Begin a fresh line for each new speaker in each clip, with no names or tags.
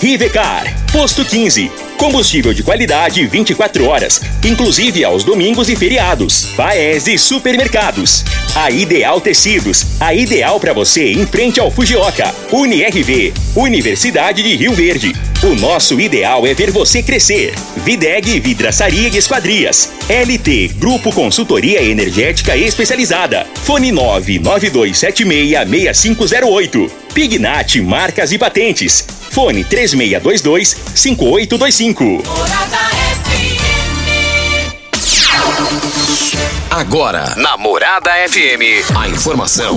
Rivecar, Posto 15. Combustível de qualidade 24 horas, inclusive aos domingos e feriados. Paese Supermercados. A Ideal Tecidos, a ideal para você em frente ao Fujioka. UniRV, Universidade de Rio Verde. O nosso ideal é ver você crescer. Videg Vidraçaria e Esquadrias. LT Grupo Consultoria Energética Especializada. Fone 992766508. Pignat Marcas e Patentes. Fone 3622-5825.
Morada FM.
Agora, na Morada FM, a informação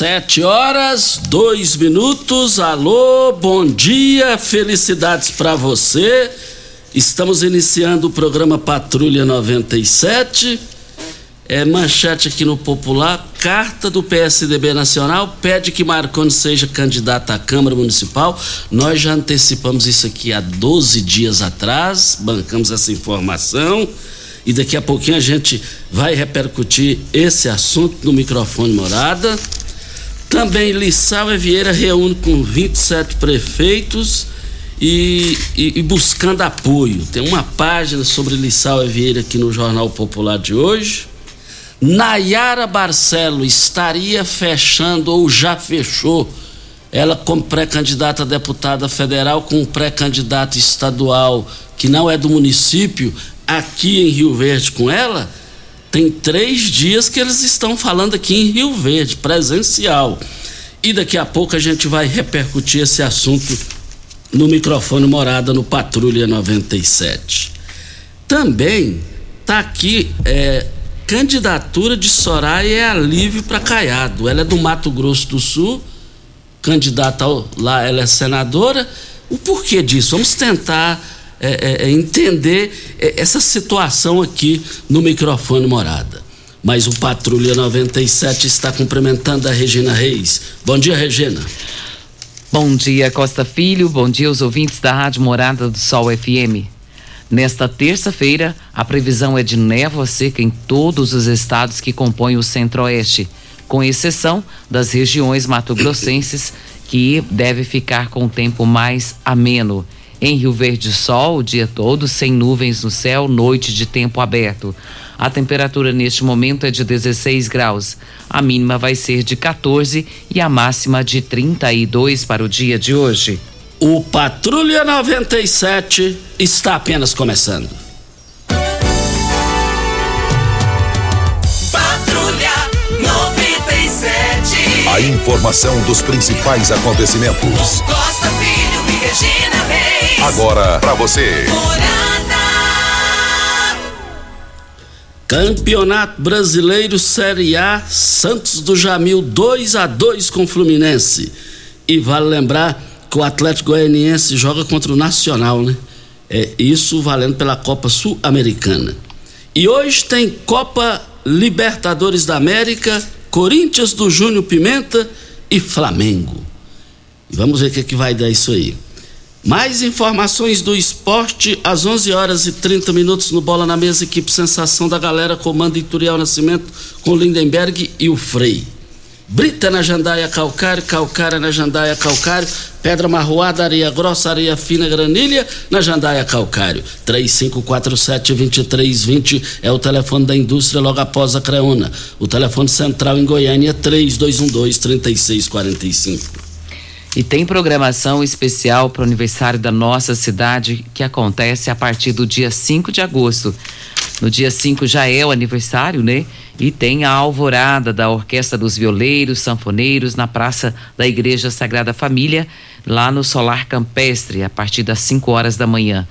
Sete horas, dois minutos. Alô, bom dia, felicidades para você. Estamos iniciando o programa Patrulha 97. É manchete aqui no Popular. Carta do PSDB Nacional pede que Marconi seja candidato à Câmara Municipal. Nós já antecipamos isso aqui há 12 dias atrás, bancamos essa informação. E daqui a pouquinho a gente vai repercutir esse assunto no microfone morada. Também Lissau e Vieira reúne com 27 prefeitos e, e, e buscando apoio. Tem uma página sobre Lissau e Vieira aqui no Jornal Popular de hoje. Nayara Barcelo estaria fechando ou já fechou ela como pré-candidata a deputada federal com pré-candidato estadual que não é do município aqui em Rio Verde com ela tem três dias que eles estão falando aqui em Rio Verde, presencial. E daqui a pouco a gente vai repercutir esse assunto no microfone morada no Patrulha 97. Também tá aqui é, candidatura de Soraya é alívio para Caiado. Ela é do Mato Grosso do Sul, candidata ao, lá, ela é senadora. O porquê disso? Vamos tentar é, é, entender essa situação aqui no microfone morada. Mas o Patrulha 97 está cumprimentando a Regina Reis. Bom dia, Regina.
Bom dia, Costa Filho. Bom dia aos ouvintes da Rádio Morada do Sol FM. Nesta terça-feira, a previsão é de névoa seca em todos os estados que compõem o Centro-Oeste, com exceção das regiões mato-grossenses, que deve ficar com o tempo mais ameno. Em Rio Verde, sol o dia todo, sem nuvens no céu, noite de tempo aberto. A temperatura neste momento é de 16 graus. A mínima vai ser de 14 e a máxima de 32 para o dia de hoje.
O Patrulha 97 está apenas começando.
Patrulha 97.
A informação dos principais acontecimentos.
Costa Filho e Regina Reis.
Agora para você.
Campeonato Brasileiro Série A, Santos do Jamil 2 a 2 com Fluminense. E vale lembrar que o Atlético Goianiense joga contra o Nacional, né? É isso valendo pela Copa Sul-Americana. E hoje tem Copa Libertadores da América, Corinthians do Júnior Pimenta e Flamengo. Vamos ver o que, que vai dar isso aí. Mais informações do esporte às 11 horas e 30 minutos no Bola na Mesa, equipe Sensação da Galera, comando Ituriel Nascimento com Lindenberg e o Frei. Brita na jandaia calcário, calcária na jandaia calcário, pedra marroada, areia grossa, areia fina, granilha na jandaia calcário. 3547-2320 é o telefone da indústria logo após a Creona. O telefone central em Goiânia é 3212-3645.
E tem programação especial para o aniversário da nossa cidade que acontece a partir do dia 5 de agosto. No dia 5 já é o aniversário, né? E tem a alvorada da Orquestra dos Violeiros, Sanfoneiros, na Praça da Igreja Sagrada Família, lá no Solar Campestre, a partir das 5 horas da manhã.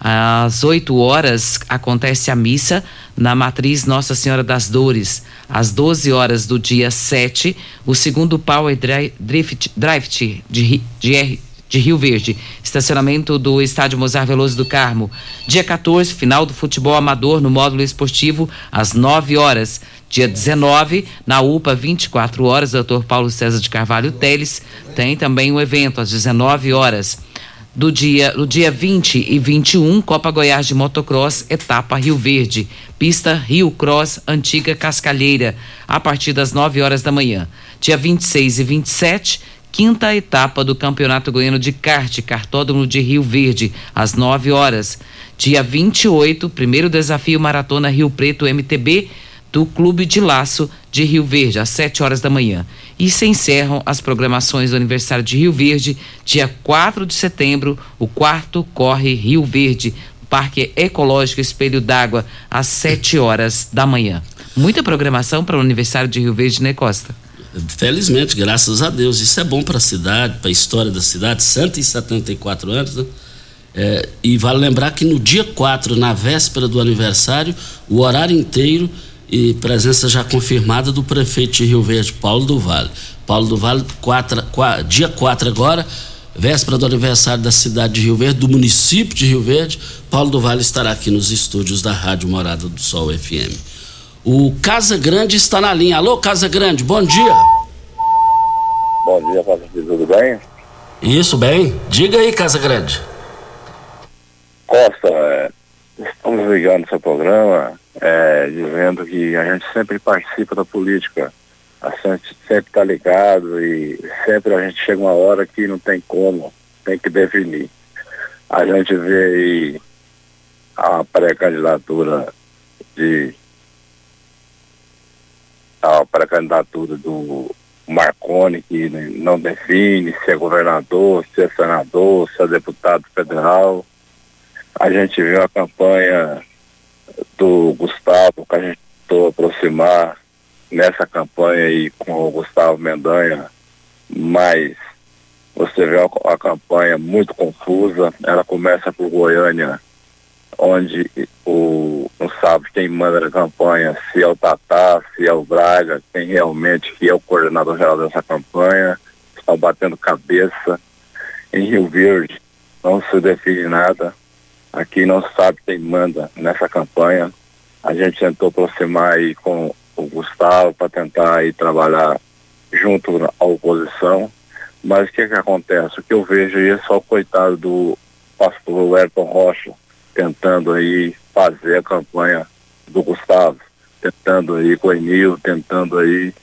Às 8 horas acontece a missa na matriz Nossa Senhora das Dores. Às 12 horas do dia 7, o segundo Power Drift, Drift de, de, de Rio Verde, estacionamento do Estádio Mozar Veloso do Carmo. Dia 14, final do futebol amador no módulo esportivo, às 9 horas. Dia 19, na UPA, 24 horas, doutor Paulo César de Carvalho Teles, tem também um evento às 19 horas. Do dia, do dia 20 e 21, Copa Goiás de Motocross, etapa Rio Verde, pista Rio Cross, antiga Cascalheira, a partir das 9 horas da manhã. Dia 26 e 27, quinta etapa do Campeonato Goiano de Kart, Cartódromo de Rio Verde, às 9 horas. Dia 28, primeiro desafio Maratona Rio Preto MTB do Clube de Laço de Rio Verde, às 7 horas da manhã. E se encerram as programações do aniversário de Rio Verde, dia 4 de setembro, o quarto Corre Rio Verde, Parque Ecológico Espelho d'Água, às 7 horas da manhã. Muita programação para o aniversário de Rio Verde, né, Costa?
Felizmente, graças a Deus. Isso é bom para a cidade, para a história da cidade, 174 anos, né? É, e vale lembrar que no dia 4, na véspera do aniversário, o horário inteiro e presença já confirmada do prefeito de Rio Verde, Paulo do Vale. Paulo do Vale, quatro, quatro, dia 4 agora, véspera do aniversário da cidade de Rio Verde, do município de Rio Verde, Paulo do Vale estará aqui nos estúdios da Rádio Morada do Sol FM. O Casa Grande está na linha. Alô, Casa Grande, bom dia.
Bom dia, tudo bem?
Isso, bem. Diga aí, Casa Grande.
Costa, é, estamos ligando seu programa é, dizendo que a gente sempre participa da política. A gente sempre está ligado e sempre a gente chega uma hora que não tem como, tem que definir. A gente vê aí a pré-candidatura de a candidatura do Marconi, que não define se é governador, se é senador, se é deputado federal. A gente viu a campanha do Gustavo, que a gente tentou aproximar nessa campanha aí com o Gustavo Mendanha, mas você vê a, a campanha muito confusa. Ela começa por Goiânia, onde o, não sabe quem manda na campanha, se é o Tatá, se é o Braga, quem realmente que é o coordenador geral dessa campanha, estão batendo cabeça. Em Rio Verde não se define nada. Aqui não sabe quem manda nessa campanha. A gente tentou aproximar aí com o Gustavo para tentar aí trabalhar junto à oposição. Mas o que que acontece? O que eu vejo aí é só o coitado do pastor Elton Rocha, tentando aí fazer a campanha do Gustavo, tentando aí com o Emil, tentando aí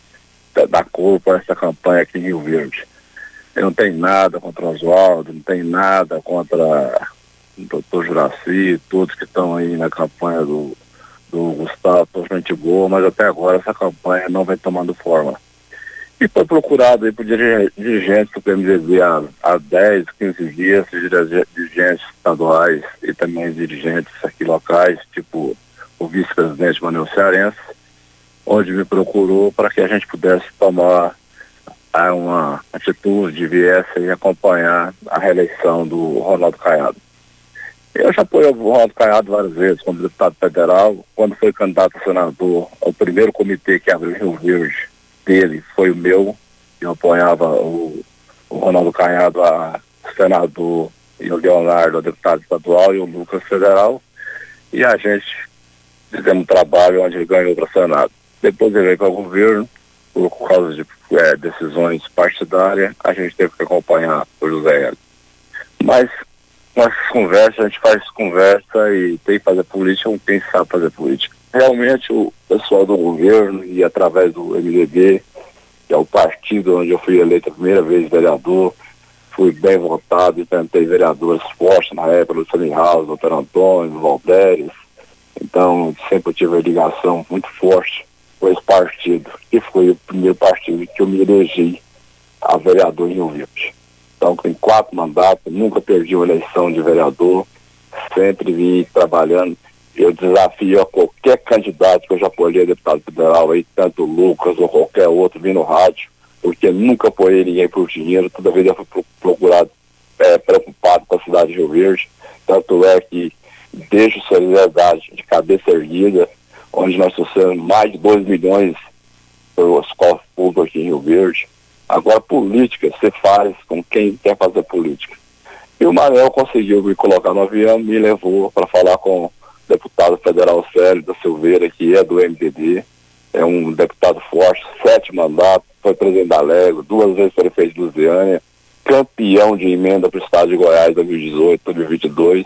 dar cor para essa campanha aqui em Rio Verde. Eu não tenho nada contra o Oswaldo, não tenho nada contra doutor Juraci, todos que estão aí na campanha do, do Gustavo, gente boa, mas até agora essa campanha não vem tomando forma. E foi procurado aí por dirigentes do PMDB há, há 10, 15 dias, dirigentes estaduais e também dirigentes aqui locais, tipo o vice-presidente Manuel Cearense, onde me procurou para que a gente pudesse tomar ah, uma atitude, viesse e acompanhar a reeleição do Ronaldo Caiado. Eu já apoiei o Ronaldo Caiado várias vezes como deputado federal, quando foi candidato a senador, ao primeiro comitê que abriu Rio Verde dele foi o meu. Eu apoiava o, o Ronaldo Canhado a senador e o Leonardo a deputado estadual e o Lucas federal. E a gente fizemos um trabalho onde ele ganhou para o Senado. Depois ele veio para o governo, por causa de é, decisões partidárias, a gente teve que acompanhar o José Hélio. Mas nossas conversas, a gente faz conversa e tem que fazer política com quem sabe fazer política realmente o pessoal do governo e através do MDB que é o partido onde eu fui eleito a primeira vez vereador. Fui bem votado e tentei vereadores fortes na época, Luciano House, doutor Antônio, Valderes. Então, sempre tive uma ligação muito forte com esse partido, que foi o primeiro partido que eu me elegi a vereador em Rio Verde. Então, tem quatro mandatos, nunca perdi uma eleição de vereador, sempre vim trabalhando. Eu desafio a qualquer candidato que eu já apoiei deputado federal aí, tanto o Lucas ou qualquer outro, vindo no rádio, porque nunca apoiei ninguém por dinheiro, toda vez eu fui procurado, é, preocupado com a cidade de Rio Verde. Tanto é que deixo solidariedade de cabeça erguida, onde nós trouxemos mais de 2 milhões para os cofres públicos aqui em Rio Verde. Agora, política, você faz com quem quer fazer política. E o Manel conseguiu me colocar no avião, me levou para falar com o deputado federal Célio da Silveira, que é do MDB, é um deputado forte, sete mandatos, foi presidente da Lego, duas vezes prefeito de Lusiânia, campeão de emenda para o estado de Goiás 2018, 2022,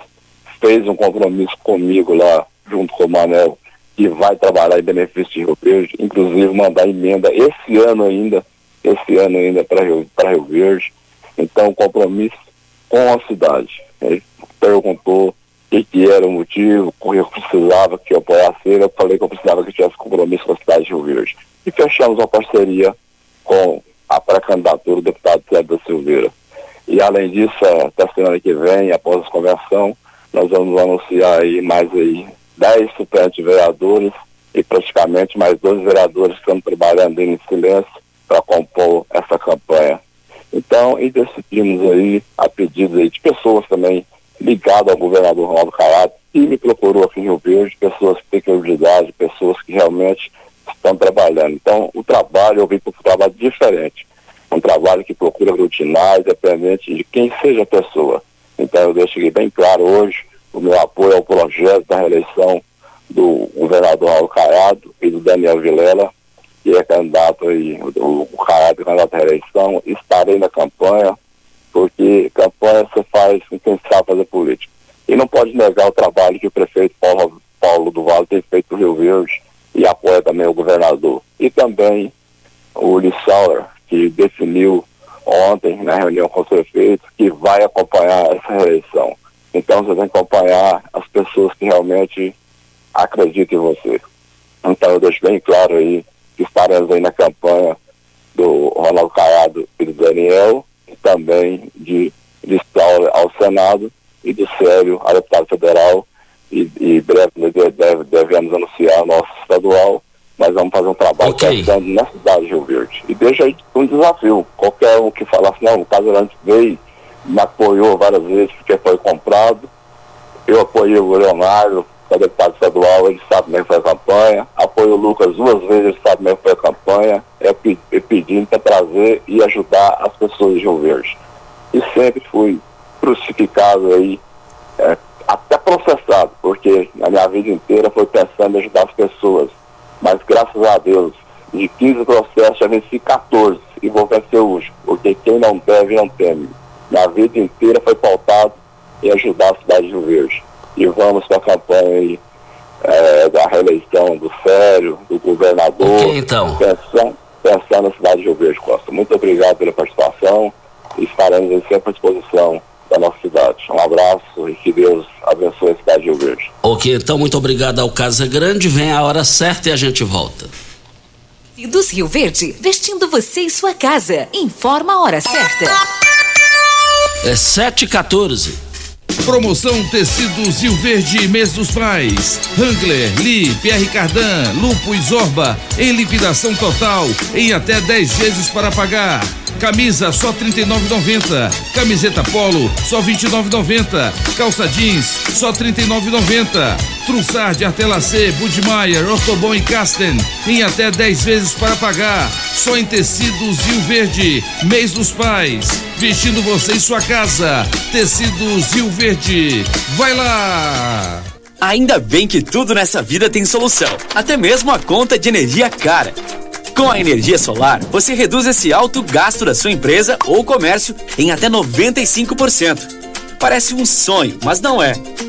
fez um compromisso comigo lá, junto com o Manel, que vai trabalhar em benefício de Rio Verde, inclusive mandar emenda esse ano ainda esse ano ainda para Rio, Rio Verde. Então, compromisso com a cidade. Ele perguntou o que, era o motivo, o que eu precisava que eu apoiasse ele. Eu falei que eu precisava que tivesse compromisso com a cidade de Rio Verde. E fechamos uma parceria com a pré-candidatura do deputado da Silveira. E além disso, até semana que vem, após a convenção, nós vamos anunciar aí mais aí 10 suplentes vereadores e praticamente mais dois vereadores que estão trabalhando em silêncio para compor essa campanha. Então, e decidimos aí, a pedido aí de pessoas também ligadas ao governador Ronaldo Caiado, que me procurou aqui em Rio Verde, pessoas que têm credibilidade, pessoas que realmente estão trabalhando. Então, o trabalho, eu vi para um trabalho diferente. Um trabalho que procura aglutinar, independente de quem seja a pessoa. Então, eu deixei bem claro hoje o meu apoio ao projeto da reeleição do governador Ronaldo Caiado e do Daniel Vilela, que é candidato aí, o, o caráter candidato à reeleição, estarei na campanha, porque campanha você faz com quem sabe fazer política. E não pode negar o trabalho que o prefeito Paulo, Paulo do Vale tem feito no Rio Verde e apoia também o governador. E também o Lissauer, que definiu ontem, na reunião com o prefeito, que vai acompanhar essa reeleição. Então você tem que acompanhar as pessoas que realmente acreditam em você. Então eu deixo bem claro aí que estaremos aí na campanha do Ronaldo Caiado e do Daniel, e também de listar ao Senado e do Célio a deputado federal, e, e breve deve, devemos anunciar o nosso estadual, mas vamos fazer um trabalho okay. pensando na cidade de Rio Verde. E deixa aí um desafio, qualquer um que falasse, não, o Casagrande veio, me apoiou várias vezes porque foi comprado, eu apoiei o Leonardo, é deputado estadual, ele sabe mesmo que foi a campanha. Apoio o Lucas duas vezes, ele sabe mesmo que foi a campanha. É, é pedindo para trazer e ajudar as pessoas de Rio Verde. E sempre fui crucificado aí, é, até processado, porque na minha vida inteira foi pensando em ajudar as pessoas. Mas graças a Deus, de 15 processos já venci 14 e vou vencer último, porque quem não deve não teme. Minha vida inteira foi pautado em ajudar a cidade de Rio Verde e vamos para a campanha aí, é, da reeleição do Fério, do governador,
okay, então.
pensando, pensando na cidade de Rio Verde Costa. Muito obrigado pela participação e estaremos sempre à disposição da nossa cidade. Um abraço e que Deus abençoe a cidade de Rio Verde.
Ok, então muito obrigado ao Casa Grande. Vem a hora certa e a gente volta.
Dos Rio Verde, vestindo você e sua casa. Informa a hora certa.
É 7h14.
Promoção Tecidos Rio Verde Mês dos Pais. Hangler, Lee, Pierre Cardan, Lupo e Zorba em liquidação total em até 10 vezes para pagar. Camisa só 39,90. Camiseta Polo só 29,90. Calça jeans só 39,90. Trussard, Artela C, Budmeier, Ortobon e Casten em até 10 vezes para pagar. Só em tecidos Rio Verde, mês dos pais, vestindo você e sua casa. Tecidos Rio Verde, vai lá!
Ainda bem que tudo nessa vida tem solução, até mesmo a conta de energia cara. Com a energia solar, você reduz esse alto gasto da sua empresa ou comércio em até 95%. Parece um sonho, mas não é.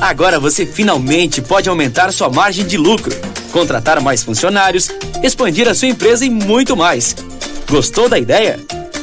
Agora você finalmente pode aumentar sua margem de lucro, contratar mais funcionários, expandir a sua empresa e muito mais. Gostou da ideia?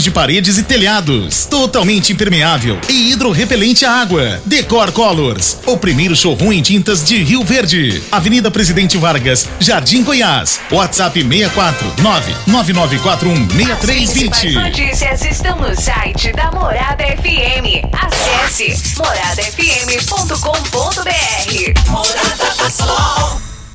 de paredes e telhados. Totalmente impermeável e hidrorrepelente à água. Decor Colors, o primeiro showroom em tintas de Rio Verde. Avenida Presidente Vargas, Jardim Goiás. WhatsApp 64 99941 6320.
notícias estão no site da Morada FM. Acesse moradafm.com.br.
Morada do.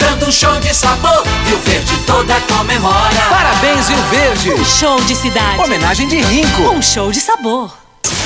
dando um show de sabor, Rio Verde toda comemora.
Parabéns, Rio Verde!
Um show de cidade.
Homenagem de Rinco.
Um show de sabor.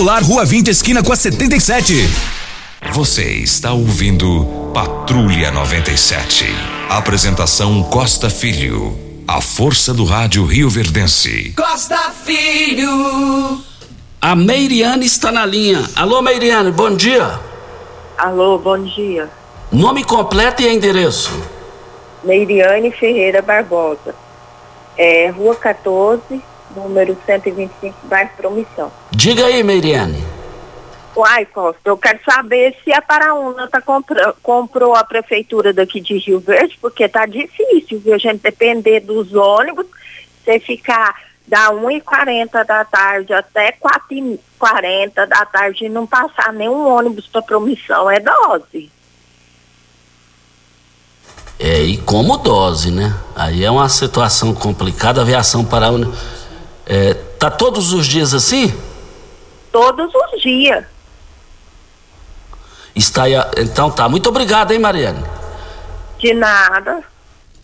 Rua 20, esquina com a 77.
Você está ouvindo Patrulha 97. Apresentação Costa Filho. A força do rádio Rio Verdense.
Costa Filho.
A Meiriane está na linha. Alô, Meiriane, bom dia.
Alô, bom dia.
Nome completo e endereço.
Meiriane Ferreira Barbosa. É, Rua 14, número 125, bairro Promissão.
Diga aí, Meiriane.
Uai, Costa, eu quero saber se a Paraúna tá compra, comprou a prefeitura daqui de Rio Verde, porque tá difícil, viu? A gente depender dos ônibus, você ficar da 1h40 da tarde até 4h40 da tarde e não passar nenhum ônibus para promissão, é dose.
É, e como dose, né? Aí é uma situação complicada. A aviação para é, tá todos os dias assim?
Todos os dias.
Está aí, então tá. Muito obrigado, hein, Mariane?
De nada.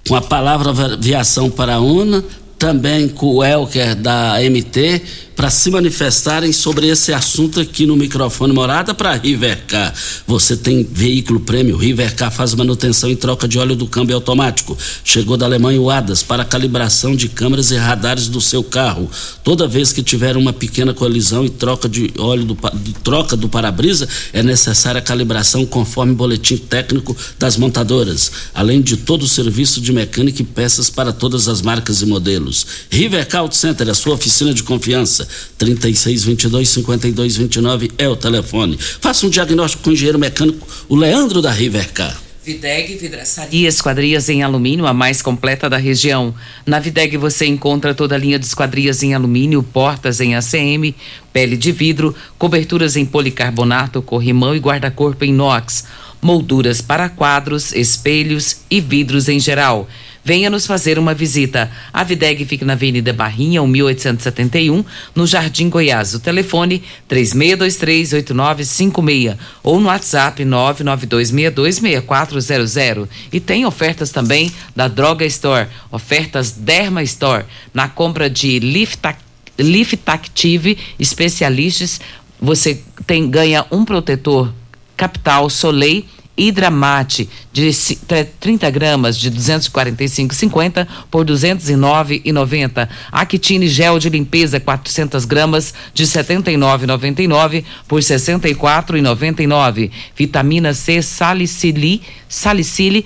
Com a palavra aviação para a UNA, também com o Elker da MT, para se manifestarem sobre esse assunto aqui no microfone Morada para Rivercar. Você tem veículo prêmio, Rivercar faz manutenção e troca de óleo do câmbio automático. Chegou da Alemanha o ADAS para calibração de câmeras e radares do seu carro. Toda vez que tiver uma pequena colisão e troca de óleo do, de troca do para-brisa, é necessária a calibração conforme boletim técnico das montadoras, além de todo o serviço de mecânica e peças para todas as marcas e modelos. Rivercar Auto Center, a sua oficina de confiança. 3622 5229 é o telefone. Faça um diagnóstico com o engenheiro mecânico, o Leandro da Rivercar.
Videg Vidraçaria Esquadrias em Alumínio, a mais completa da região. Na Videg você encontra toda a linha de esquadrias em alumínio, portas em ACM, pele de vidro, coberturas em policarbonato, corrimão e guarda-corpo em inox, molduras para quadros, espelhos e vidros em geral. Venha nos fazer uma visita. A Videg fica na Avenida Barrinha, 1871, no Jardim Goiás. O telefone 36238956 ou no WhatsApp 992626400. E tem ofertas também da Droga Store, ofertas Derma Store. Na compra de Liftac Liftactive Especialistas, você tem ganha um protetor Capital Soleil Hidramate de 30 gramas de 245,50 por 209,90. Actine gel de limpeza 400 gramas de 79,99 por 64,99. Vitamina C salicili, salicile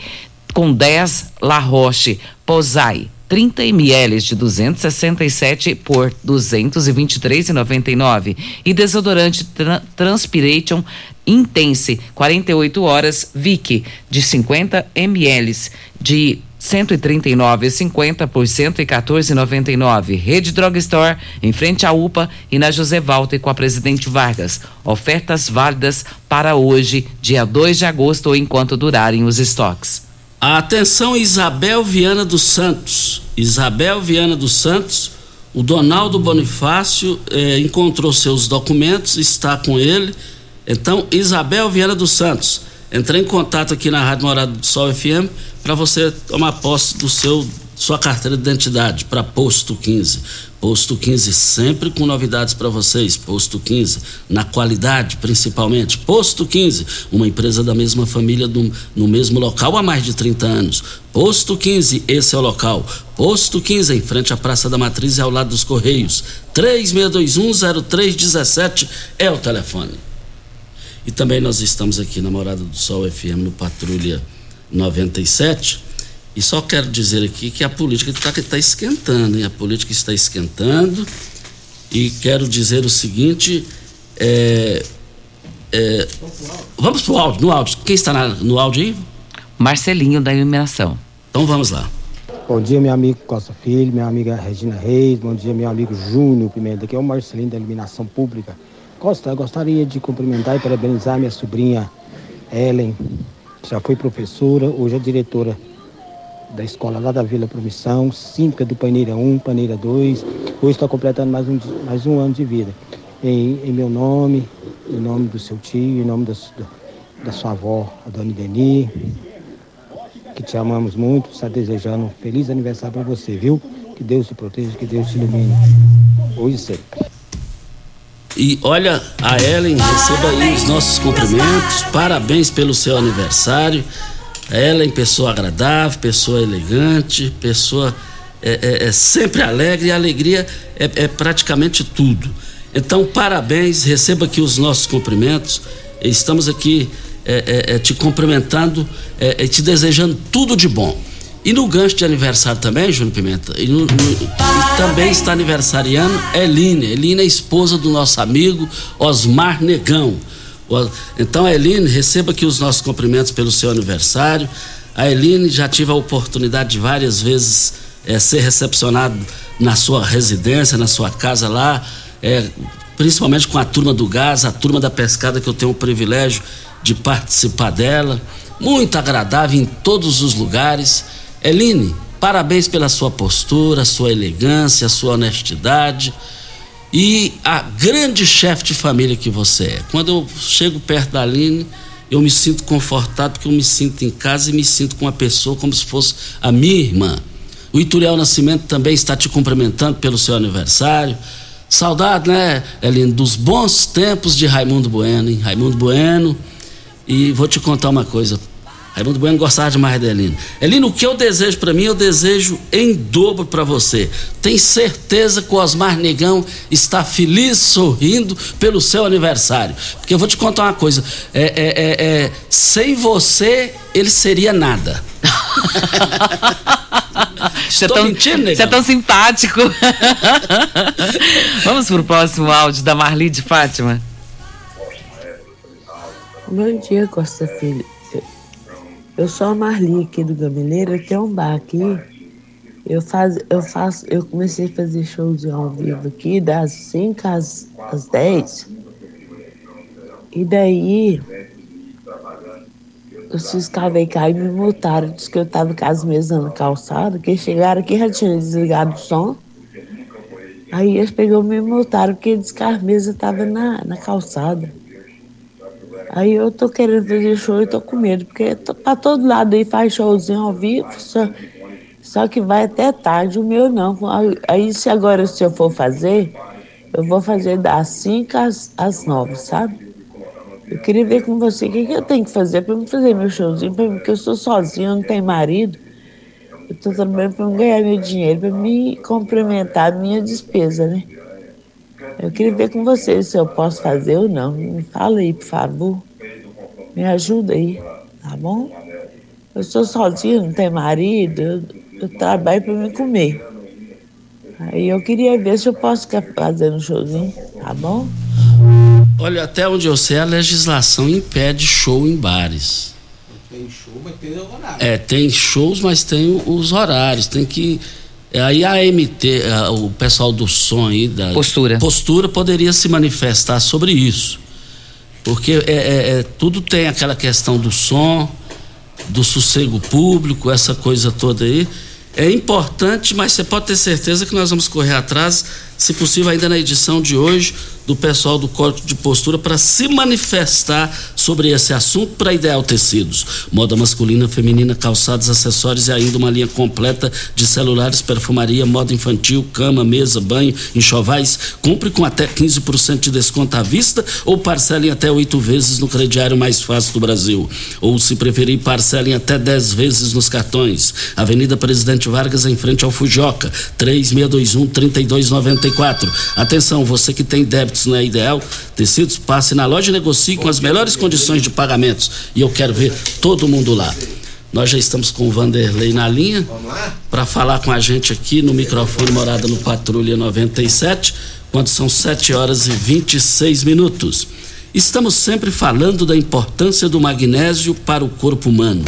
com 10 La Roche Posay 30 ml de 267 por 223,99 e desodorante tra Transpiration Intense 48 horas Vic de 50 ml de 139,50 por 114,99. Rede Drugstore, em frente à UPA e na José Walter com a Presidente Vargas. Ofertas válidas para hoje, dia 2 de agosto ou enquanto durarem os estoques.
Atenção, Isabel Viana dos Santos. Isabel Viana dos Santos, o Donaldo Bonifácio eh, encontrou seus documentos, está com ele. Então, Isabel Viana dos Santos, entrei em contato aqui na Rádio Morada do Sol FM para você tomar posse do seu sua carteira de identidade para Posto 15. Posto 15 sempre com novidades para vocês. Posto 15, na qualidade principalmente. Posto 15, uma empresa da mesma família do, no mesmo local há mais de 30 anos. Posto 15, esse é o local. Posto 15, em frente à Praça da Matriz e ao lado dos Correios. 36210317 é o telefone. E também nós estamos aqui na Morada do Sol FM no Patrulha 97 e só quero dizer aqui que a política está tá esquentando, hein? A política está esquentando. E quero dizer o seguinte: é, é, vamos para o áudio, no áudio. Quem está na, no áudio aí?
Marcelinho da Iluminação.
Então vamos lá.
Bom dia, meu amigo Costa Filho, minha amiga Regina Reis, bom dia, meu amigo Júnior Pimenta, aqui é o Marcelinho da Iluminação Pública. Costa, eu gostaria de cumprimentar e parabenizar minha sobrinha Ellen, que já foi professora, hoje é diretora da escola lá da Vila Promissão, síndica do Paneira 1, Paneira 2. Hoje está completando mais um, mais um ano de vida. Em, em, meu nome, em nome do seu tio, em nome da, da sua avó, a dona Ideni, que te amamos muito, está desejando um feliz aniversário para você, viu? Que Deus te proteja, que Deus te ilumine. Hoje e sempre.
E olha, a Ellen receba aí os nossos cumprimentos, parabéns pelo seu aniversário. Ela é pessoa agradável, pessoa elegante, pessoa é, é, é sempre alegre e a alegria é, é, praticamente tudo. Então, parabéns, receba aqui os nossos cumprimentos. Estamos aqui é, é, te cumprimentando e te desejando tudo de bom. E no gancho de aniversário também, Júnior Pimenta, e, no, no, e também está aniversariando Eline. Eline é esposa do nosso amigo Osmar Negão. Então, Eline, receba aqui os nossos cumprimentos pelo seu aniversário. A Eline já tive a oportunidade de várias vezes é, ser recepcionado na sua residência, na sua casa lá, é, principalmente com a turma do gás, a turma da pescada, que eu tenho o privilégio de participar dela. Muito agradável em todos os lugares. Eline, parabéns pela sua postura, sua elegância, sua honestidade e a grande chefe de família que você é. Quando eu chego perto da Aline, eu me sinto confortado porque eu me sinto em casa e me sinto com a pessoa como se fosse a minha irmã. O Ituriel Nascimento também está te cumprimentando pelo seu aniversário. Saudade, né, Eline, dos bons tempos de Raimundo Bueno, hein? Raimundo Bueno. E vou te contar uma coisa. Raimundo Bueno gostava demais da Elina. Elina, o que eu desejo para mim, eu desejo em dobro para você. Tem certeza que o Osmar Negão está feliz, sorrindo pelo seu aniversário. Porque eu vou te contar uma coisa: é, é, é, é sem você, ele seria nada.
Você é tão, mentindo, Você é tão simpático. Vamos pro próximo áudio da Marli de Fátima.
Bom dia, Costa Filho. Eu sou a Marli aqui do Gameleiro, eu tenho um bar aqui. Eu, faz, eu, faço, eu comecei a fazer shows ao vivo aqui das 5 às, às 10. E daí os fiscais veio e me multaram. Disse que eu estava com as mesas na calçada, que chegaram aqui já tinham desligado o som. Aí eles pegou me multaram, porque disse que as mesas estavam na, na calçada. Aí eu tô querendo fazer show e tô com medo, porque tô, pra todo lado aí faz showzinho ao vivo, só, só que vai até tarde, o meu não. Aí se agora se eu for fazer, eu vou fazer das 5 às, às 9, sabe? Eu queria ver com você o que, que eu tenho que fazer para me fazer meu showzinho, porque eu sou sozinha, não tenho marido. Eu estou trabalhando para ganhar meu dinheiro, para me complementar a minha despesa, né? Eu queria ver com você se eu posso fazer ou não. Me fala aí, por favor. Me ajuda aí, tá bom? Eu sou sozinha, não tenho marido, eu, eu trabalho para me comer. Aí eu queria ver se eu posso fazer um showzinho, tá bom?
Olha, até onde eu sei, a legislação impede show em bares.
Tem show, mas tem horário.
É, tem shows, mas tem os horários. Tem que. Aí a MT, o pessoal do som aí, da
postura.
postura poderia se manifestar sobre isso. Porque é, é, é, tudo tem aquela questão do som, do sossego público, essa coisa toda aí. É importante, mas você pode ter certeza que nós vamos correr atrás, se possível, ainda na edição de hoje, do pessoal do Código de Postura para se manifestar sobre esse assunto para Ideal Tecidos. Moda masculina, feminina, calçados, acessórios e ainda uma linha completa de celulares, perfumaria, moda infantil, cama, mesa, banho, enxovais. Compre com até 15% de desconto à vista ou parcelem até oito vezes no crediário mais fácil do Brasil. Ou, se preferir, parcelem até 10 vezes nos cartões. Avenida Presidente Vargas, em frente ao Fujoca, 3621-3294. Atenção, você que tem débitos na né, Ideal Tecidos, passe na loja e negocie com as melhores condições de pagamentos. E eu quero ver todo mundo lá. Nós já estamos com o Vanderlei na linha para falar com a gente aqui no microfone Morada no Patrulha 97, quando são 7 horas e 26 minutos. Estamos sempre falando da importância do magnésio para o corpo humano.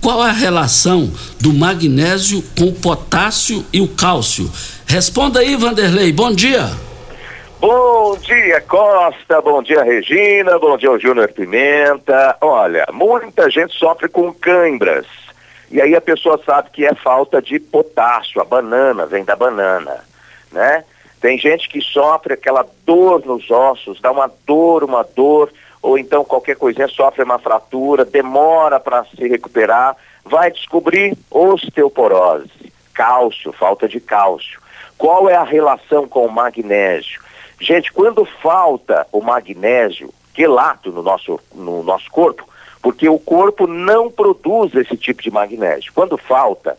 Qual a relação do magnésio com o potássio e o cálcio? Responda aí, Vanderlei. Bom dia.
Bom dia, Costa. Bom dia, Regina. Bom dia, Júnior Pimenta. Olha, muita gente sofre com cãibras. E aí a pessoa sabe que é falta de potássio. A banana vem da banana, né? Tem gente que sofre aquela dor nos ossos, dá uma dor, uma dor, ou então qualquer coisinha sofre uma fratura, demora para se recuperar, vai descobrir osteoporose, cálcio, falta de cálcio. Qual é a relação com o magnésio? Gente, quando falta o magnésio quelato no nosso, no nosso corpo, porque o corpo não produz esse tipo de magnésio. Quando falta,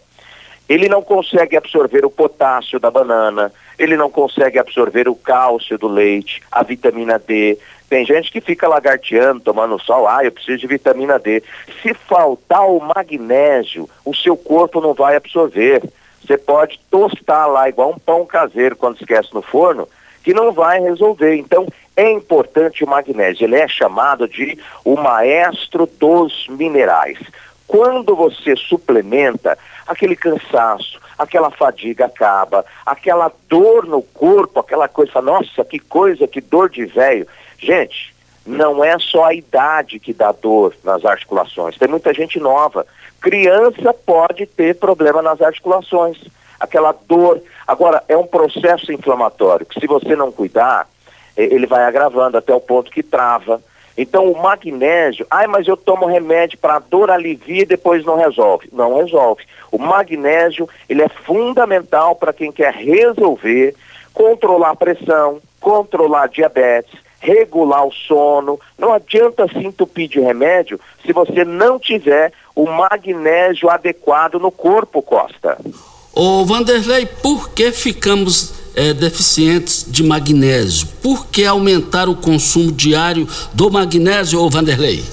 ele não consegue absorver o potássio da banana, ele não consegue absorver o cálcio do leite, a vitamina D. Tem gente que fica lagarteando, tomando sol, ah, eu preciso de vitamina D. Se faltar o magnésio, o seu corpo não vai absorver. Você pode tostar lá igual um pão caseiro quando esquece no forno, que não vai resolver. Então, é importante o magnésio. Ele é chamado de o maestro dos minerais. Quando você suplementa, aquele cansaço, aquela fadiga acaba, aquela dor no corpo, aquela coisa, nossa, que coisa, que dor de velho. Gente, não é só a idade que dá dor nas articulações. Tem muita gente nova. Criança pode ter problema nas articulações aquela dor. Agora, é um processo inflamatório que, se você não cuidar, ele vai agravando até o ponto que trava. Então, o magnésio, ai, mas eu tomo remédio para dor alivia e depois não resolve. Não resolve. O magnésio, ele é fundamental para quem quer resolver, controlar a pressão, controlar a diabetes, regular o sono. Não adianta se entupir de remédio se você não tiver o magnésio adequado no corpo, Costa.
Ô Vanderlei, por que ficamos é, deficientes de magnésio? Por que aumentar o consumo diário do magnésio, ô Vanderlei?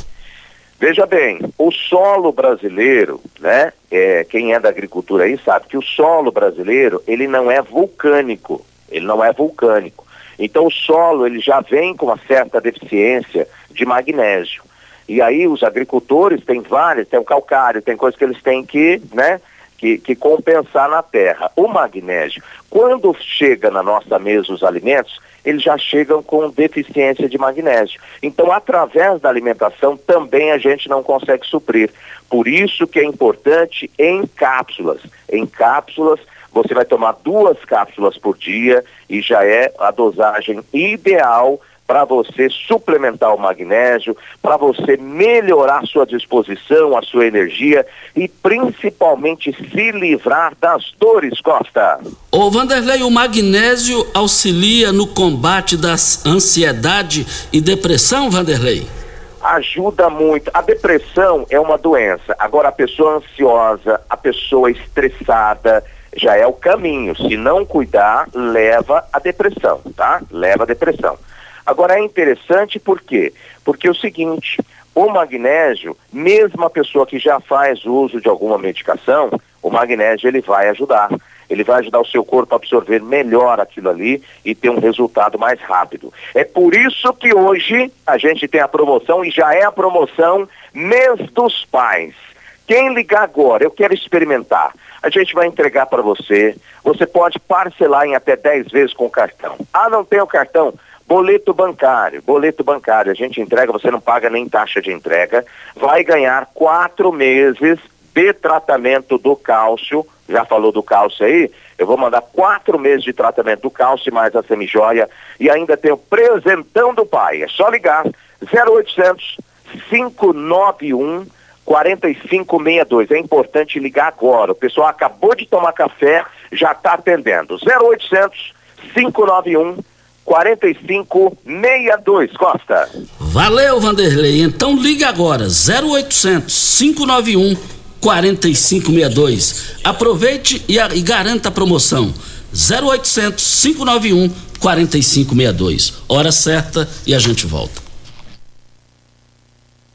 Veja bem, o solo brasileiro, né? É, quem é da agricultura aí sabe que o solo brasileiro ele não é vulcânico, ele não é vulcânico. Então o solo ele já vem com uma certa deficiência de magnésio. E aí os agricultores têm vários, tem o calcário, tem coisas que eles têm que, né? Que, que compensar na terra. O magnésio, quando chega na nossa mesa os alimentos, eles já chegam com deficiência de magnésio. Então, através da alimentação, também a gente não consegue suprir. Por isso que é importante em cápsulas. Em cápsulas, você vai tomar duas cápsulas por dia e já é a dosagem ideal para você suplementar o magnésio, para você melhorar sua disposição, a sua energia e principalmente se livrar das dores, Costa.
Ô Vanderlei, o magnésio auxilia no combate da ansiedade e depressão, Vanderlei?
ajuda muito. A depressão é uma doença. Agora, a pessoa ansiosa, a pessoa estressada, já é o caminho. Se não cuidar, leva a depressão, tá? Leva a depressão. Agora, é interessante por quê? Porque é o seguinte, o magnésio, mesmo a pessoa que já faz uso de alguma medicação, o magnésio ele vai ajudar ele vai ajudar o seu corpo a absorver melhor aquilo ali e ter um resultado mais rápido. É por isso que hoje a gente tem a promoção e já é a promoção Mês dos Pais. Quem ligar agora, eu quero experimentar. A gente vai entregar para você. Você pode parcelar em até 10 vezes com o cartão. Ah, não tem o cartão? Boleto bancário, boleto bancário, a gente entrega, você não paga nem taxa de entrega, vai ganhar quatro meses de tratamento do cálcio já falou do cálcio aí, eu vou mandar quatro meses de tratamento do cálcio mais a semijóia e ainda tem o presentão do pai. É só ligar 0800 591 4562. É importante ligar agora. O pessoal acabou de tomar café, já está atendendo. 0800 591 4562. Costa.
Valeu, Vanderlei. Então liga agora. 0800 591 4562. Aproveite e, a, e garanta a promoção. 0800 591 4562. Hora certa e a gente volta.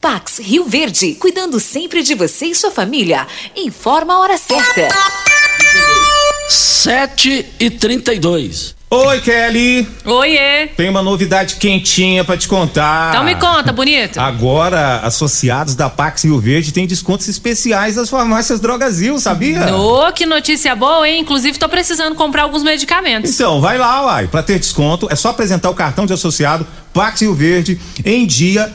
Pax Rio Verde, cuidando sempre de você e sua família. Informa a hora certa.
7 e 32
Oi, Kelly.
Oiê.
Tem uma novidade quentinha para te contar.
Então me conta, bonito.
Agora, associados da Pax Rio Verde têm descontos especiais nas farmácias Drogazil, sabia?
Ô, oh, que notícia boa, hein? Inclusive, tô precisando comprar alguns medicamentos.
Então, vai lá, uai. Pra ter desconto, é só apresentar o cartão de associado Pax Rio Verde em dia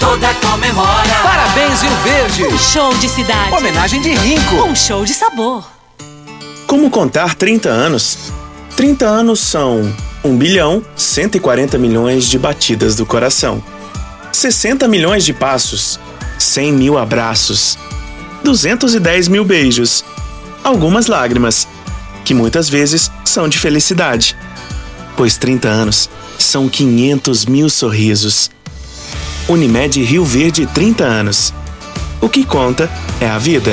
toda comemora.
Parabéns, Rio Verde.
Um show de cidade.
Homenagem de Rinco.
Um show de sabor.
Como contar 30 anos? 30 anos são 1 bilhão 140 milhões de batidas do coração, 60 milhões de passos, 100 mil abraços, 210 mil beijos, algumas lágrimas, que muitas vezes são de felicidade, pois 30 anos são 500 mil sorrisos. Unimed Rio Verde 30 anos. O que conta é a vida.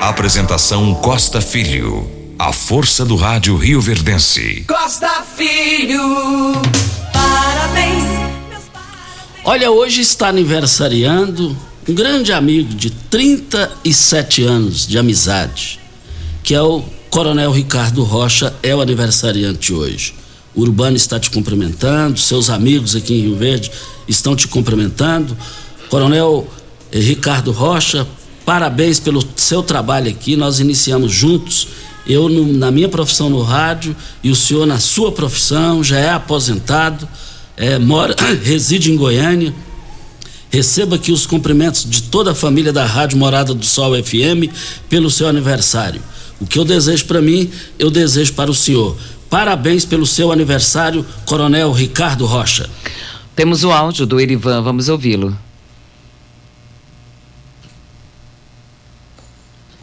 Apresentação Costa Filho. A força do rádio Rio Verdense.
Costa Filho, parabéns.
Olha, hoje está aniversariando um grande amigo de 37 anos de amizade, que é o Coronel Ricardo Rocha, é o aniversariante hoje. O Urbano está te cumprimentando, seus amigos aqui em Rio Verde estão te cumprimentando. Coronel eh, Ricardo Rocha, parabéns pelo seu trabalho aqui. Nós iniciamos juntos, eu no, na minha profissão no rádio e o senhor na sua profissão, já é aposentado, é, mora, reside em Goiânia. Receba aqui os cumprimentos de toda a família da Rádio Morada do Sol FM pelo seu aniversário. O que eu desejo para mim, eu desejo para o senhor. Parabéns pelo seu aniversário, Coronel Ricardo Rocha.
Temos o áudio do Erivan, vamos ouvi-lo.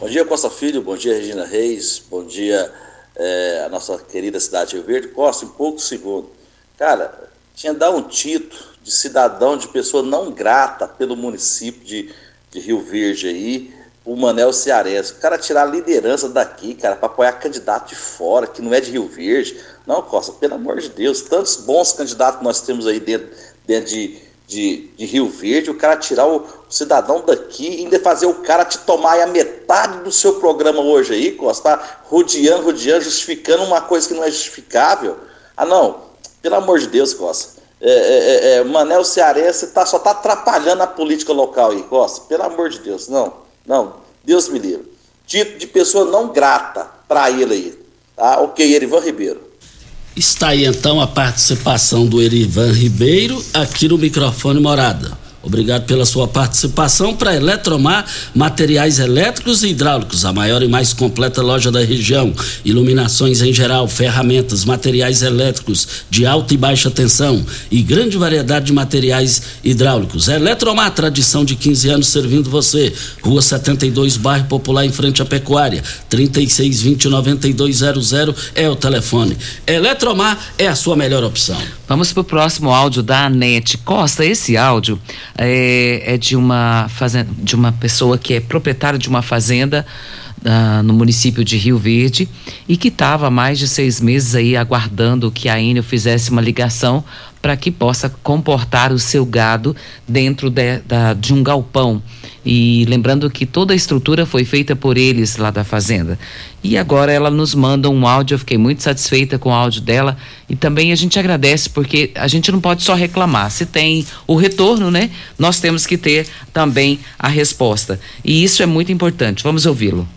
Bom dia, Costa Filho, bom dia, Regina Reis, bom dia, é, a nossa querida cidade de Rio Verde. Costa, em poucos segundos. Cara, tinha dado um título de cidadão, de pessoa não grata pelo município de, de Rio Verde aí, o Manel Cearense. O cara tirar a liderança daqui, cara, para apoiar candidato de fora, que não é de Rio Verde. Não, Costa, pelo amor de Deus, tantos bons candidatos nós temos aí dentro, dentro de, de, de Rio Verde, o cara tirar o cidadão daqui ainda fazer o cara te tomar a metade do seu programa hoje aí, Costa, tá rodeando, rodeando, justificando uma coisa que não é justificável. Ah, não, pelo amor de Deus, Costa. É, é, é, Manel Cearense tá, só tá atrapalhando a política local aí, Costa. Pelo amor de Deus, não. Não, Deus me livre. Título de pessoa não grata para ele aí. Tá? Ok, Erivan Ribeiro.
Está aí então a participação do Erivan Ribeiro aqui no microfone Morada. Obrigado pela sua participação para Eletromar, materiais elétricos e hidráulicos, a maior e mais completa loja da região. Iluminações em geral, ferramentas, materiais elétricos de alta e baixa tensão e grande variedade de materiais hidráulicos. Eletromar, tradição de 15 anos servindo você. Rua 72, bairro Popular, em frente à Pecuária. 3620-9200 é o telefone. Eletromar é a sua melhor opção.
Vamos para o próximo áudio da Anete Costa. Esse áudio é, é de, uma fazenda, de uma pessoa que é proprietária de uma fazenda uh, no município de Rio Verde e que estava há mais de seis meses aí aguardando que a Enel fizesse uma ligação para que possa comportar o seu gado dentro de, da, de um galpão. E lembrando que toda a estrutura foi feita por eles lá da fazenda. E agora ela nos manda um áudio, eu fiquei muito satisfeita com o áudio dela. E também a gente agradece, porque a gente não pode só reclamar. Se tem o retorno, né? Nós temos que ter também a resposta. E isso é muito importante. Vamos ouvi-lo.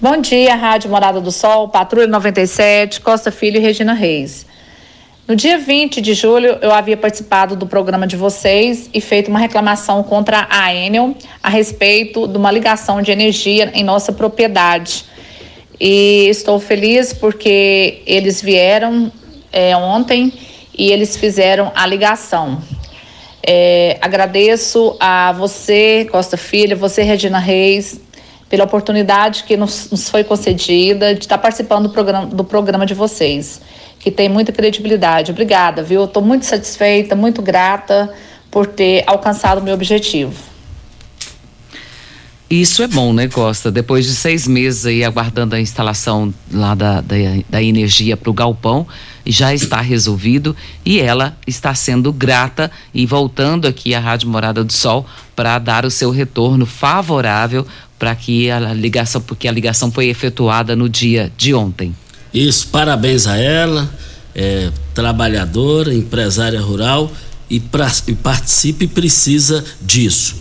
Bom dia, Rádio Morada do Sol, Patrulha 97, Costa Filho e Regina Reis. No dia 20 de julho, eu havia participado do programa de vocês e feito uma reclamação contra a Enel a respeito de uma ligação de energia em nossa propriedade. E estou feliz porque eles vieram é, ontem e eles fizeram a ligação. É, agradeço a você, Costa Filha, você, Regina Reis, pela oportunidade que nos, nos foi concedida de estar participando do programa, do programa de vocês que tem muita credibilidade. Obrigada, viu? Estou muito satisfeita, muito grata por ter alcançado o meu objetivo.
Isso é bom, né, Costa? Depois de seis meses aí aguardando a instalação lá da, da, da energia para o galpão, já está resolvido e ela está sendo grata e voltando aqui à Rádio Morada do Sol para dar o seu retorno favorável para que a ligação, porque a ligação foi efetuada no dia de ontem.
Isso, parabéns a ela, é, trabalhadora, empresária rural e, pra, e participe e precisa disso.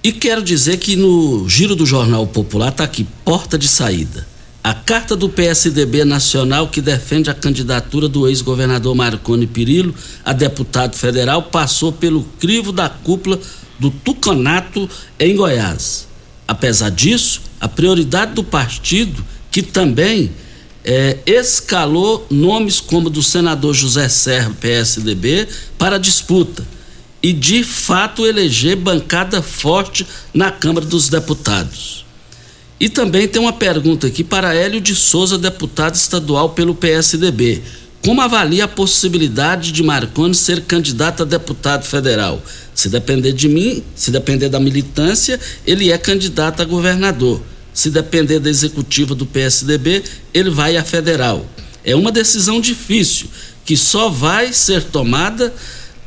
E quero dizer que no Giro do Jornal Popular está aqui, porta de saída. A carta do PSDB nacional que defende a candidatura do ex-governador Marconi Perillo a deputado federal passou pelo crivo da cúpula do Tucanato em Goiás. Apesar disso, A prioridade do partido, que também é, escalou nomes como do senador José Serra, PSDB, para disputa e de fato eleger bancada forte na Câmara dos Deputados. E também tem uma pergunta aqui para Hélio de Souza, deputado estadual pelo PSDB. Como avalia a possibilidade de Marconi ser candidato a deputado federal? Se depender de mim, se depender da militância, ele é candidato a governador. Se depender da executiva do PSDB, ele vai a federal. É uma decisão difícil que só vai ser tomada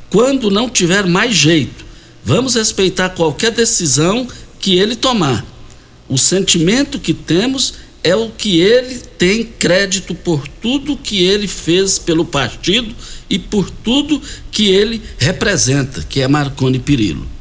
quando não tiver mais jeito. Vamos respeitar qualquer decisão que ele tomar. O sentimento que temos é o que ele tem crédito por tudo que ele fez pelo partido e por tudo que ele representa, que é Marconi Perillo.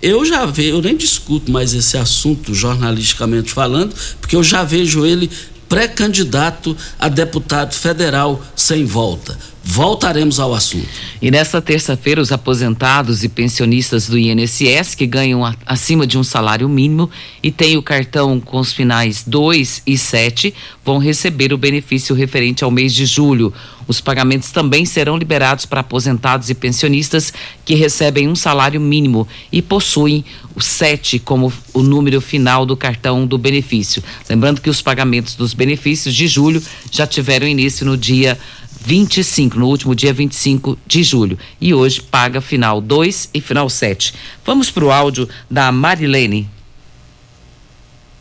Eu já vejo, eu nem discuto mais esse assunto jornalisticamente falando, porque eu já vejo ele pré-candidato a deputado federal sem volta. Voltaremos ao assunto.
E nesta terça-feira, os aposentados e pensionistas do INSS que ganham a, acima de um salário mínimo e têm o cartão com os finais 2 e 7 vão receber o benefício referente ao mês de julho. Os pagamentos também serão liberados para aposentados e pensionistas que recebem um salário mínimo e possuem o 7 como o número final do cartão do benefício. Lembrando que os pagamentos dos benefícios de julho já tiveram início no dia 25, no último dia 25 de julho. E hoje paga final 2 e final 7. Vamos para o áudio da Marilene.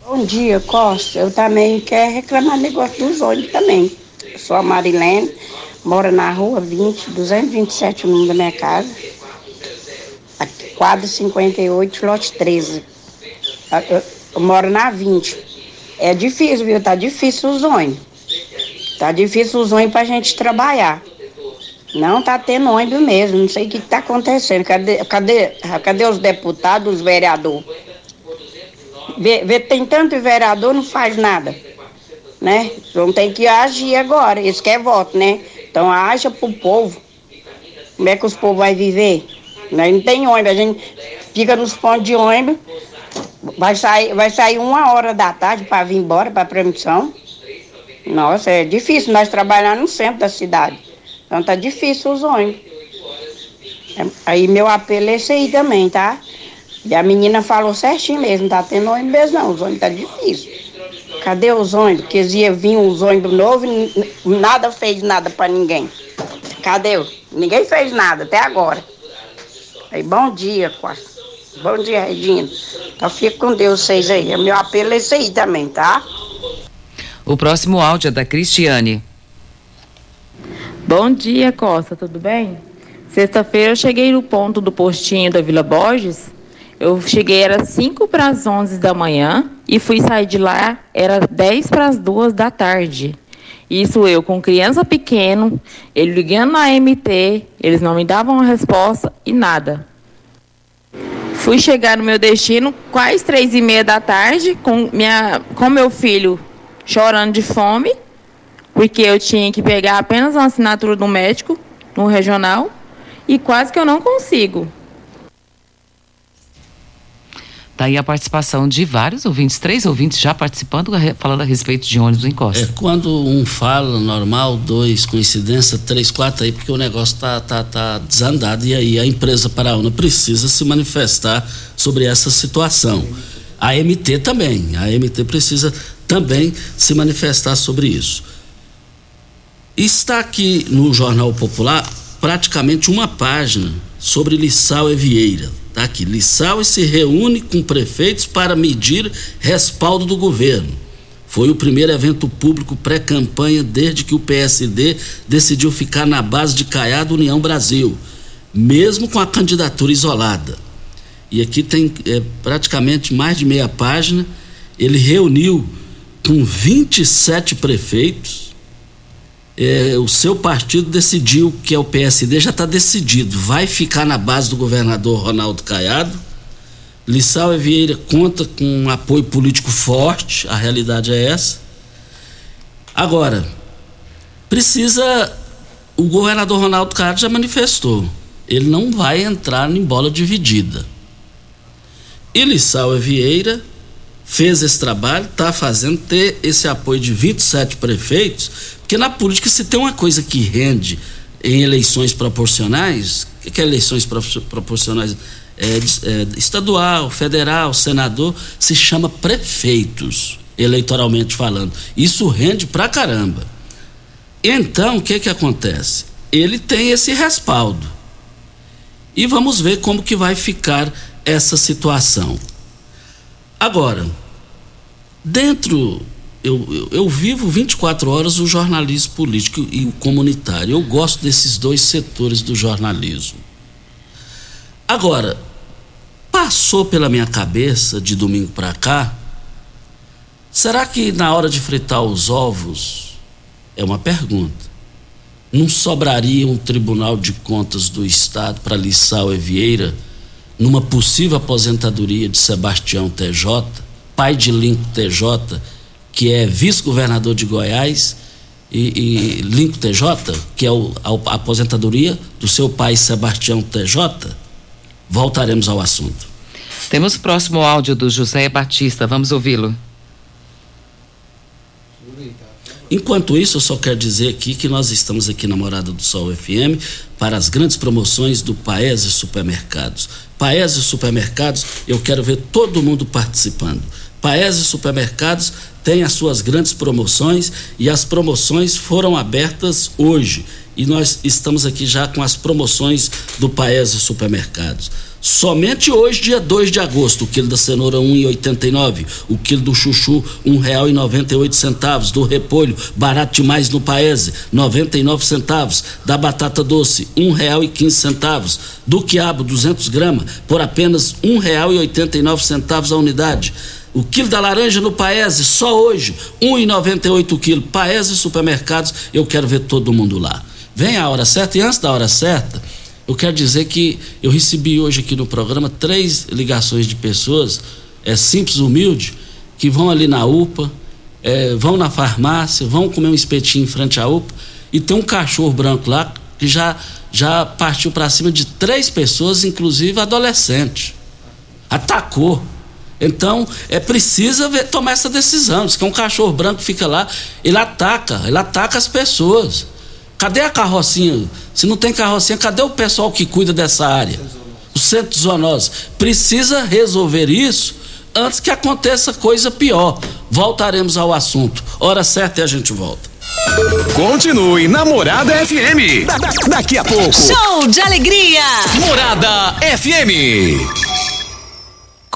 Bom dia, Costa. Eu também quero reclamar negócio dos olhos também. Eu sou a Marilene, moro na rua 20, 227, o número da minha casa. Quadro 58, lote 13. Eu, eu moro na 20. É difícil, viu? Tá difícil os ônibus. Tá difícil os ônibus pra gente trabalhar. Não tá tendo ônibus mesmo, não sei o que tá acontecendo. Cadê, cadê, cadê os deputados, os vereadores? Vê, vê, tem tanto vereador, não faz nada. Né? Vão ter que agir agora. Isso que é voto, né? Então haja pro povo. Como é que os povos vão viver? Não tem ônibus, a gente fica nos pontos de ônibus, vai sair, vai sair uma hora da tarde para vir embora para a permissão. Nossa, é difícil nós trabalhar no centro da cidade. Então tá difícil os ônibus. É, aí meu apelo é esse aí também, tá? E a menina falou certinho mesmo, tá tendo ônibus não, os ônibus tá difícil. Cadê os ônibus? Porque ia vir os ônibus novos, nada fez nada para ninguém. Cadê? Ninguém fez nada até agora. Aí, bom dia, Costa. Bom dia, Regina. Então fica com Deus vocês aí. O meu apelo é esse aí também, tá?
O próximo áudio é da Cristiane.
Bom dia, Costa, tudo bem? Sexta-feira eu cheguei no ponto do postinho da Vila Borges. Eu cheguei, era 5 para as 11 da manhã e fui sair de lá, era 10 para as 2 da tarde. Isso eu com criança pequeno, ele ligando na MT, eles não me davam a resposta e nada. Fui chegar no meu destino quase três e meia da tarde com, minha, com meu filho chorando de fome, porque eu tinha que pegar apenas uma assinatura do médico no regional e quase que eu não consigo.
Daí tá a participação de vários ouvintes, três ouvintes já participando, falando a respeito de ônibus em Costa.
É, quando um fala normal, dois, coincidência, três, quatro aí, porque o negócio tá, tá, tá desandado e aí a empresa Paraúna precisa se manifestar sobre essa situação. A MT também, a MT precisa também se manifestar sobre isso. Está aqui no Jornal Popular praticamente uma página sobre Lissau e Vieira. Está aqui, Lissau se reúne com prefeitos para medir respaldo do governo. Foi o primeiro evento público pré-campanha desde que o PSD decidiu ficar na base de Caiado União Brasil, mesmo com a candidatura isolada. E aqui tem é, praticamente mais de meia página. Ele reuniu com 27 prefeitos. É, o seu partido decidiu que é o PSD, já está decidido, vai ficar na base do governador Ronaldo Caiado. Lissau e Vieira conta com um apoio político forte, a realidade é essa. Agora, precisa. O governador Ronaldo Caiado já manifestou, ele não vai entrar em bola dividida. E Lissau e Vieira fez esse trabalho, está fazendo ter esse apoio de 27 prefeitos, porque na política se tem uma coisa que rende em eleições proporcionais, o que é eleições proporcionais? É, é, estadual, federal, senador, se chama prefeitos, eleitoralmente falando. Isso rende pra caramba. Então, o que que acontece? Ele tem esse respaldo. E vamos ver como que vai ficar essa situação. Agora, dentro. Eu, eu, eu, vivo 24 horas o jornalismo político e o comunitário. Eu gosto desses dois setores do jornalismo. Agora, passou pela minha cabeça de domingo para cá, será que na hora de fritar os ovos, é uma pergunta, não sobraria um Tribunal de Contas do Estado para Lissau e Vieira numa possível aposentadoria de Sebastião TJ, pai de Linco TJ, que é vice-governador de Goiás, e, e Linco TJ, que é o, a aposentadoria do seu pai Sebastião TJ? Voltaremos ao assunto.
Temos o próximo áudio do José Batista, vamos ouvi-lo.
Enquanto isso, eu só quero dizer aqui que nós estamos aqui na Morada do Sol FM para as grandes promoções do Paese Supermercados. Paese Supermercados, eu quero ver todo mundo participando. Paese Supermercados tem as suas grandes promoções e as promoções foram abertas hoje. E nós estamos aqui já com as promoções do Paese Supermercados. Somente hoje, dia 2 de agosto, o quilo da cenoura 1,89, o quilo do chuchu R$ 1,98, do repolho barato demais no Paese, 99 centavos, da batata doce R$ 1,15, do quiabo 200 gramas por apenas R$ 1,89 a unidade. O quilo da laranja no Paese, só hoje, R$ 1,98 o quilo. Paese Supermercados, eu quero ver todo mundo lá. Vem a hora certa e antes da hora certa, eu quero dizer que eu recebi hoje aqui no programa três ligações de pessoas, é simples, humilde, que vão ali na UPA, é, vão na farmácia, vão comer um espetinho em frente à UPA e tem um cachorro branco lá que já já partiu para cima de três pessoas, inclusive adolescente. Atacou. Então, é precisa ver, tomar essa decisão. Diz que um cachorro branco fica lá, ele ataca, ele ataca as pessoas. Cadê a carrocinha? Se não tem carrocinha, cadê o pessoal que cuida dessa área? O centro de zoonose. Precisa resolver isso antes que aconteça coisa pior. Voltaremos ao assunto. Hora certa e a gente volta.
Continue Namorada FM. Da, da, daqui a pouco.
Show de alegria.
Morada FM.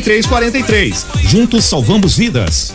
4343. Juntos salvamos vidas.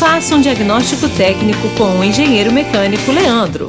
Faça um diagnóstico técnico com o engenheiro mecânico Leandro.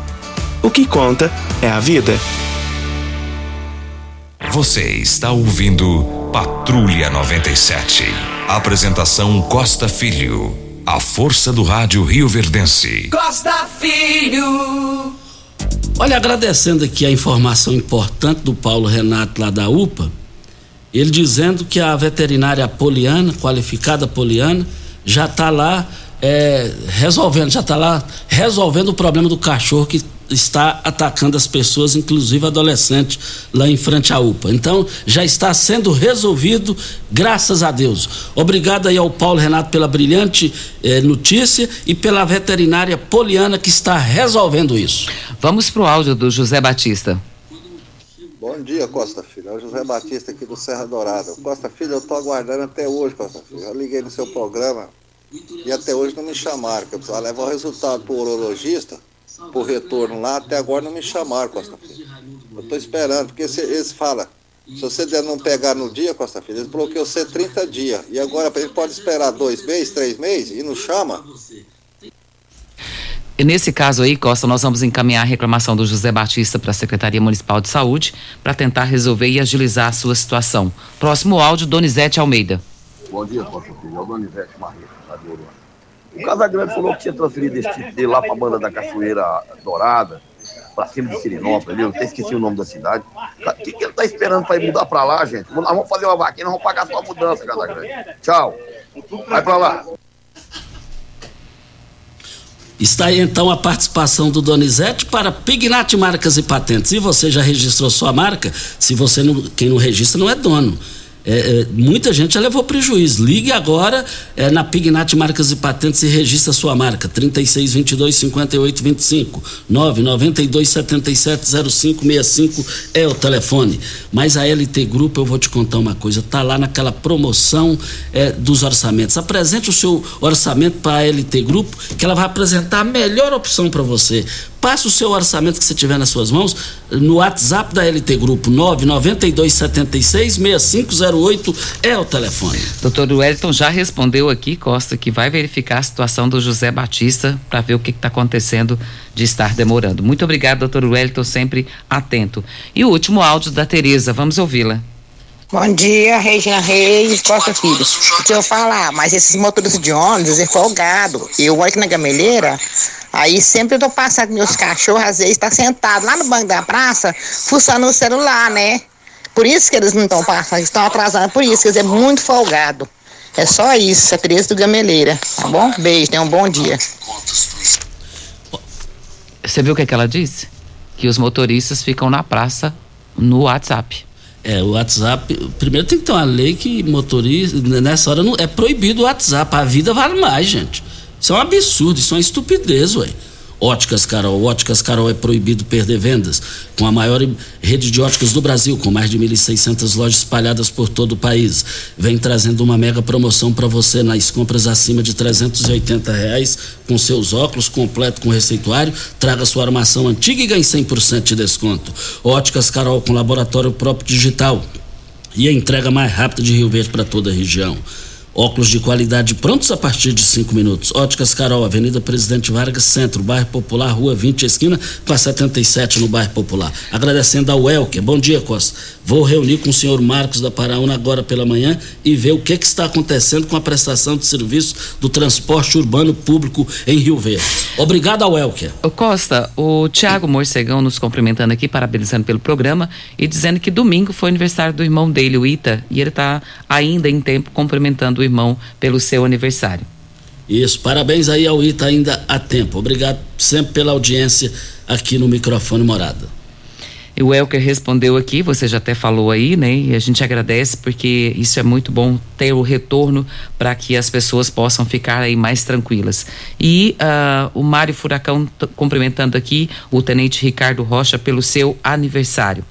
O que conta é a vida.
Você está ouvindo Patrulha 97. Apresentação Costa Filho. A força do rádio Rio Verdense.
Costa Filho.
Olha, agradecendo aqui a informação importante do Paulo Renato lá da UPA, ele dizendo que a veterinária Poliana, qualificada Poliana, já está lá é, resolvendo, já está lá resolvendo o problema do cachorro que está atacando as pessoas, inclusive adolescentes, lá em frente à UPA. Então, já está sendo resolvido, graças a Deus. Obrigado aí ao Paulo Renato pela brilhante eh, notícia e pela veterinária Poliana que está resolvendo isso.
Vamos para o áudio do José Batista.
Bom dia, Costa Filho. É o José Batista aqui do Serra Dourada. Costa Filho, eu estou aguardando até hoje, Costa Filho. Eu liguei no seu programa e até hoje não me chamaram, que eu precisava levar o resultado para o urologista por retorno lá, até agora não me chamaram, Costa Filho. Eu estou esperando, porque se, eles falam, se você der não pegar no dia, Costa Filho, eles bloqueiam você 30 dias. E agora ele pode esperar dois meses, três meses e não chama?
E nesse caso aí, Costa, nós vamos encaminhar a reclamação do José Batista para a Secretaria Municipal de Saúde para tentar resolver e agilizar a sua situação. Próximo áudio, Donizete Almeida.
Bom dia, Costa Filho. É o Donizete de Ouro. O Casagrande falou que tinha transferido esse título dele lá para a banda da Cachoeira Dourada, para cima de Sirinópolis, eu até esqueci o nome da cidade. O que, que ele tá esperando para ir mudar para lá, gente? Nós vamos fazer uma vaquinha, nós vamos pagar sua mudança, Casagrande. Tchau. Vai para lá.
Está aí então a participação do Donizete para Pignat Marcas e Patentes. E você já registrou sua marca? Se você não, quem não registra não é dono. É, é, muita gente já levou prejuízo. Ligue agora é, na Pignat Marcas e Patentes e registra sua marca. 3622 5825 992 77 0565 é o telefone. Mas a LT Grupo, eu vou te contar uma coisa, tá lá naquela promoção é, dos orçamentos. Apresente o seu orçamento para a LT Grupo, que ela vai apresentar a melhor opção para você. Passe o seu orçamento que você tiver nas suas mãos no WhatsApp da LT Grupo 992766508 é o telefone.
Doutor Wellington já respondeu aqui, Costa, que vai verificar a situação do José Batista para ver o que está acontecendo de estar demorando. Muito obrigado, doutor Wellington, sempre atento. E o último áudio da Tereza, vamos ouvi-la.
Bom dia, Regina Reis, Costa Filho. Deixa eu falar, mas esses motoristas de ônibus é folgado. Eu aqui na Gameleira, aí sempre eu tô passando com meus cachorros, às vezes tá sentado lá no banco da praça, fuçando o celular, né? Por isso que eles não estão passando, estão atrasando, por isso, eles é muito folgado. É só isso, a Tereza do Gameleira, tá bom? Beijo, tenha um bom dia.
Você viu o que, é que ela disse? Que os motoristas ficam na praça no WhatsApp.
É, o WhatsApp. Primeiro tem que ter uma lei que motorista. Nessa hora não, é proibido o WhatsApp. A vida vale mais, gente. Isso é um absurdo, isso é uma estupidez, ué. Óticas Carol. Óticas Carol é proibido perder vendas. Com a maior rede de óticas do Brasil, com mais de 1.600 lojas espalhadas por todo o país. Vem trazendo uma mega promoção para você nas compras acima de 380 reais, com seus óculos completo com receituário. Traga sua armação antiga e ganhe 100% de desconto. Óticas Carol com laboratório próprio digital. E a entrega mais rápida de Rio Verde para toda a região. Óculos de qualidade prontos a partir de cinco minutos. Óticas Carol, Avenida Presidente Vargas, Centro, Bairro Popular, Rua 20, esquina com a 77 no Bairro Popular. Agradecendo ao Elker. Bom dia, Costa. Vou reunir com o senhor Marcos da Paraúna agora pela manhã e ver o que, que está acontecendo com a prestação de serviço do transporte urbano público em Rio Verde. Obrigado ao Elker.
Costa, o Tiago Morcegão nos cumprimentando aqui, parabenizando pelo programa e dizendo que domingo foi aniversário do irmão dele, o Ita, e ele está ainda em tempo cumprimentando o irmão pelo seu aniversário.
Isso, parabéns aí ao Ita ainda há tempo. Obrigado sempre pela audiência aqui no microfone Morada.
E o Elker respondeu aqui, você já até falou aí, né? E a gente agradece porque isso é muito bom ter o retorno para que as pessoas possam ficar aí mais tranquilas. E uh, o Mário Furacão cumprimentando aqui o Tenente Ricardo Rocha pelo seu aniversário.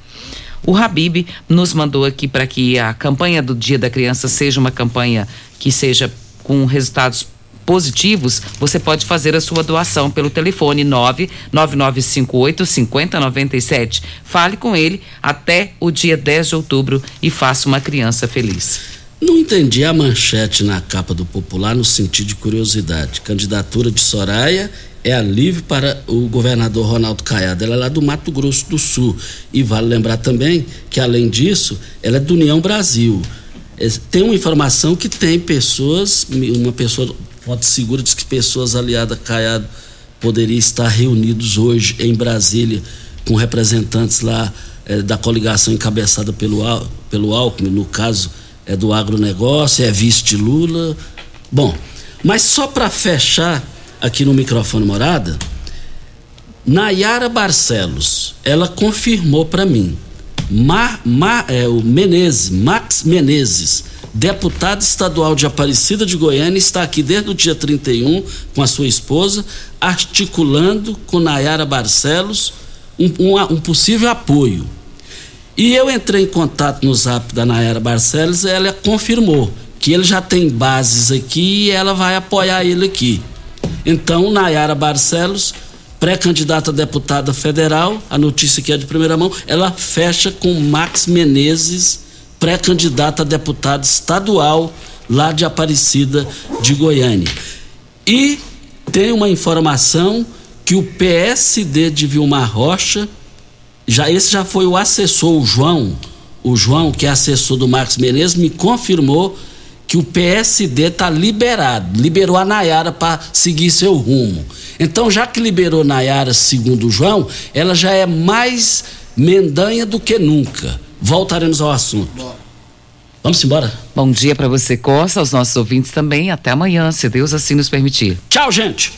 O Habib nos mandou aqui para que a campanha do Dia da Criança seja uma campanha que seja com resultados positivos, você pode fazer a sua doação pelo telefone 99958 5097. Fale com ele até o dia 10 de outubro e faça uma criança feliz.
Não entendi a manchete na capa do Popular no sentido de curiosidade. Candidatura de Soraya é alívio para o governador Ronaldo Caiado. Ela é lá do Mato Grosso do Sul. E vale lembrar também que, além disso, ela é do União Brasil. É, tem uma informação que tem pessoas, uma pessoa, pode segura, diz que pessoas aliadas a Caiado poderiam estar reunidos hoje em Brasília com representantes lá é, da coligação encabeçada pelo, pelo Alckmin, no caso é do agronegócio, é vice Lula. Bom, mas só para fechar aqui no microfone morada, Nayara Barcelos, ela confirmou para mim, é, o Menezes, Max Menezes, deputado estadual de Aparecida de Goiânia, está aqui desde o dia 31 com a sua esposa, articulando com Nayara Barcelos um, um, um possível apoio. E eu entrei em contato no zap da Nayara Barcelos ela confirmou que ele já tem bases aqui e ela vai apoiar ele aqui. Então, Nayara Barcelos, pré-candidata a deputada federal, a notícia que é de primeira mão, ela fecha com Max Menezes, pré-candidata a deputado estadual lá de Aparecida de Goiânia. E tem uma informação que o PSD de Vilmar Rocha, já esse já foi o assessor, o João, o João, que é assessor do Max Menezes, me confirmou que o PSD está liberado, liberou a Nayara para seguir seu rumo. Então, já que liberou Nayara, segundo o João, ela já é mais mendanha do que nunca. Voltaremos ao assunto. Vamos embora.
Bom dia para você, Costa, aos nossos ouvintes também. Até amanhã, se Deus assim nos permitir.
Tchau, gente.